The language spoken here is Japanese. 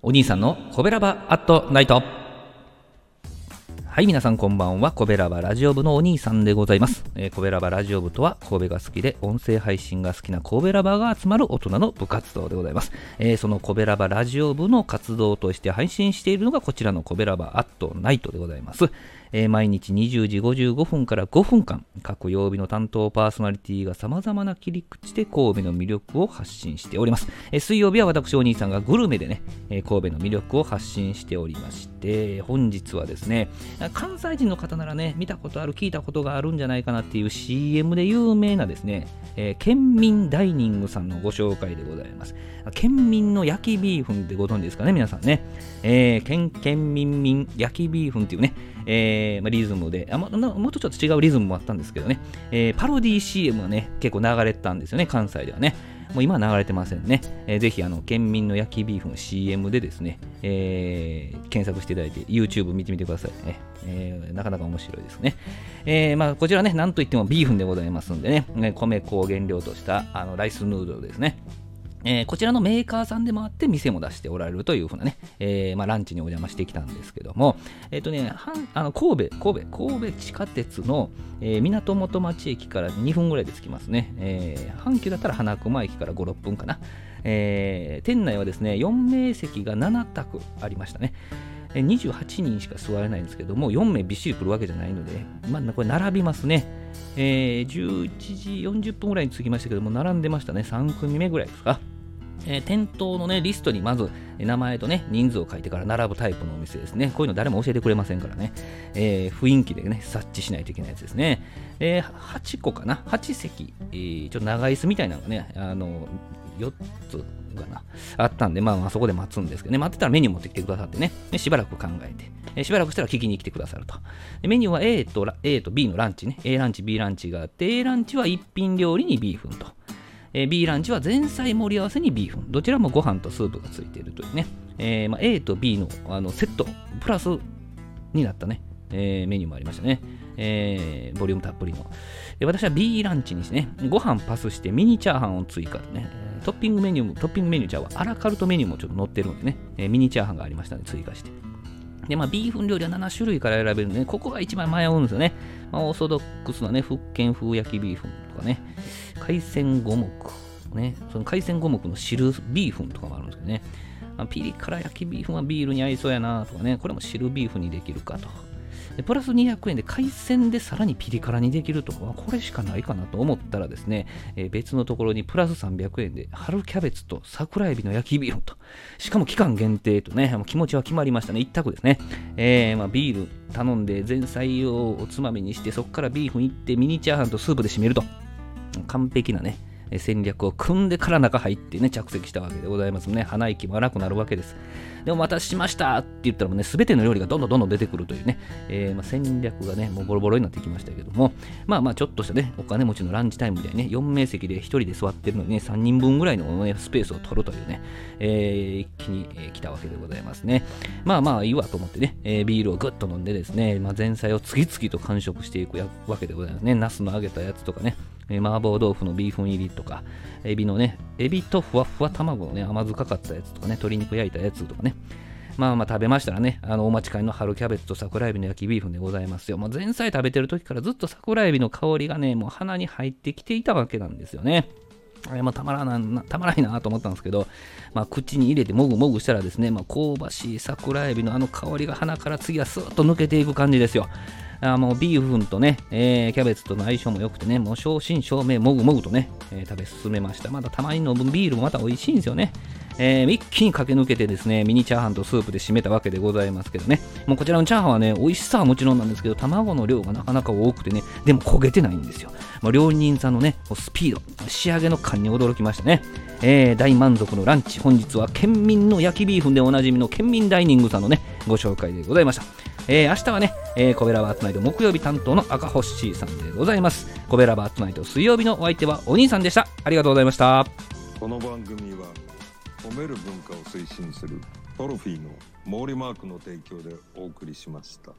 お兄さんのコベラバアットナイト。はい、皆さんこんばんは。コベラバラジオ部のお兄さんでございます。えー、コベラバラジオ部とは、神戸が好きで音声配信が好きな神戸ラバが集まる大人の部活動でございます。えー、そのコベラバラジオ部の活動として配信しているのがこちらのコベラバアットナイトでございます。えー、毎日20時55分から5分間、各曜日の担当パーソナリティが様々な切り口で神戸の魅力を発信しております。え、水曜日は私お兄さんがグルメでね、え、神戸の魅力を発信しておりまして、本日はですね、関西人の方ならね、見たことある、聞いたことがあるんじゃないかなっていう CM で有名なですね、えー、県民ダイニングさんのご紹介でございます。県民の焼きビーフンってご存知ですかね、皆さんね。えー、県県民民焼きビーフンっていうね、えー、まあ、リズムであも、もっとちょっと違うリズムもあったんですけどね、えー、パロディ CM がね、結構流れてたんですよね、関西ではね。もう今は流れてませんね。えー、ぜひ、あの、県民の焼きビーフン CM でですね、えー、検索していただいて、YouTube 見てみてくださいね。えー、なかなか面白いですね。えー、まあ、こちらね、なんといってもビーフンでございますんでね、米粉を原料としたあのライスヌードルですね。えー、こちらのメーカーさんでもあって店も出しておられるというふうなね、えー、まあ、ランチにお邪魔してきたんですけども、え、ー、とね、あの神戸、神戸、神戸地下鉄の、え港元町駅から2分ぐらいで着きますね。え阪急だったら花熊駅から5、6分かな。え店内はですね、4名席が7択ありましたね。28人しか座れないんですけども、4名びっしり来るわけじゃないので、まあ、これ並びますね。えー、11時40分ぐらいに着きましたけども、並んでましたね。3組目ぐらいですか。えー、店頭のね、リストにまず名前とね、人数を書いてから並ぶタイプのお店ですね。こういうの誰も教えてくれませんからね。えー、雰囲気でね、察知しないといけないやつですね。えー、8個かな ?8 席、えー、ちょっと長椅子みたいなのがね、あの、4つかな、あったんで、まあ、まあそこで待つんですけどね、待ってたらメニュー持ってきてくださってね、でしばらく考えて、えしばらくしたら聞きに来てくださると。メニューは A と A と B のランチね、A ランチ、B ランチがあって、A ランチは一品料理にビーフンと。え B ランチは前菜盛り合わせにビーフン。どちらもご飯とスープがついているというね。えー、まあ、A と B のあのセット、プラスになったね、えー、メニューもありましたね。えー、ボリュームたっぷりの。私は B ランチにしてね、ご飯パスしてミニチャーハンを追加でね、トッピングメニューも、トッピングメニューちゃうわ、アラカルトメニューもちょっと載ってるんでね、えー、ミニチャーハンがありましたので追加して。で、まあ、ビーフン料理は7種類から選べるんで、ね、ここが一番迷うんですよね。まあ、オーソドックスなね、福建風焼きビーフンとかね、海鮮五目、ね、その海鮮五目の汁ビーフンとかもあるんですけどね、まあ、ピリ辛焼きビーフンはビールに合いそうやなとかね、これも汁ビーフンにできるかと。でプラス200円で海鮮でさらにピリ辛にできるとか、これしかないかなと思ったらですね、えー、別のところにプラス300円で春キャベツと桜エビの焼きビーフンと、しかも期間限定とね、もう気持ちは決まりましたね、一択ですね。えー、まあ、ビール頼んで前菜をおつまみにして、そこからビーフンいってミニチャーハンとスープで締めると。完璧なね、戦略を組んでから中入ってね、着席したわけでございますね。鼻息も荒くなるわけです。でも、お待たせしましたって言ったらもね、すべての料理がどんどんどんどん出てくるというね、えー、ま、戦略がね、もうボロボロになってきましたけども、まあまあ、ちょっとしたね、お金持ちのランチタイムでね、4名席で1人で座ってるのにね、3人分ぐらいの、ね、スペースを取るというね、えー、一気に、えー、来たわけでございますね。まあまあ、いいわと思ってね、えー、ビールをぐっと飲んでですね、まあ、前菜を次々と完食していくわけでございますね。ナスの揚げたやつとかね、え麻婆豆腐のビーフン入りとか、エビのね、エビとふわふわ卵のね、甘酢かかったやつとかね、鶏肉焼いたやつとかね、まあまあ食べましたらね、あのお待ちかねの春キャベツと桜エビの焼きビーフンでございますよ。もう前菜食べてる時からずっと桜エビの香りがね、もう鼻に入ってきていたわけなんですよね。あれもたまらなたまらないなと思ったんですけど、まあ、口に入れてもぐもぐしたらですね、まあ、香ばしい桜エビのあの香りが鼻から次はスーッと抜けていく感じですよ。あもうビーフンとね、えー、キャベツとの相性も良くてね、もう正真正銘もぐもぐとね、えー、食べ進めました。またたまに飲むビールもまた美味しいんですよね。えー、一気に駆け抜けてですね、ミニチャーハンとスープで締めたわけでございますけどね。もうこちらのチャーハンはね、美味しさはもちろんなんですけど、卵の量がなかなか多くてね、でも焦げてないんですよ。まあ、料理人さんのね、スピード、仕上げの感に驚きましたね。えー、大満足のランチ、本日は県民の焼きビーフンでおなじみの県民ダイニングさんのね、ご紹介でございました。えー、明日はね、えー、コベラバーツナイト木曜日担当の赤星さんでございます。コベラバーツナイト水曜日のお相手はお兄さんでした。ありがとうございました。この番組は褒める文化を推進するトロフィーの毛利マークの提供でお送りしました。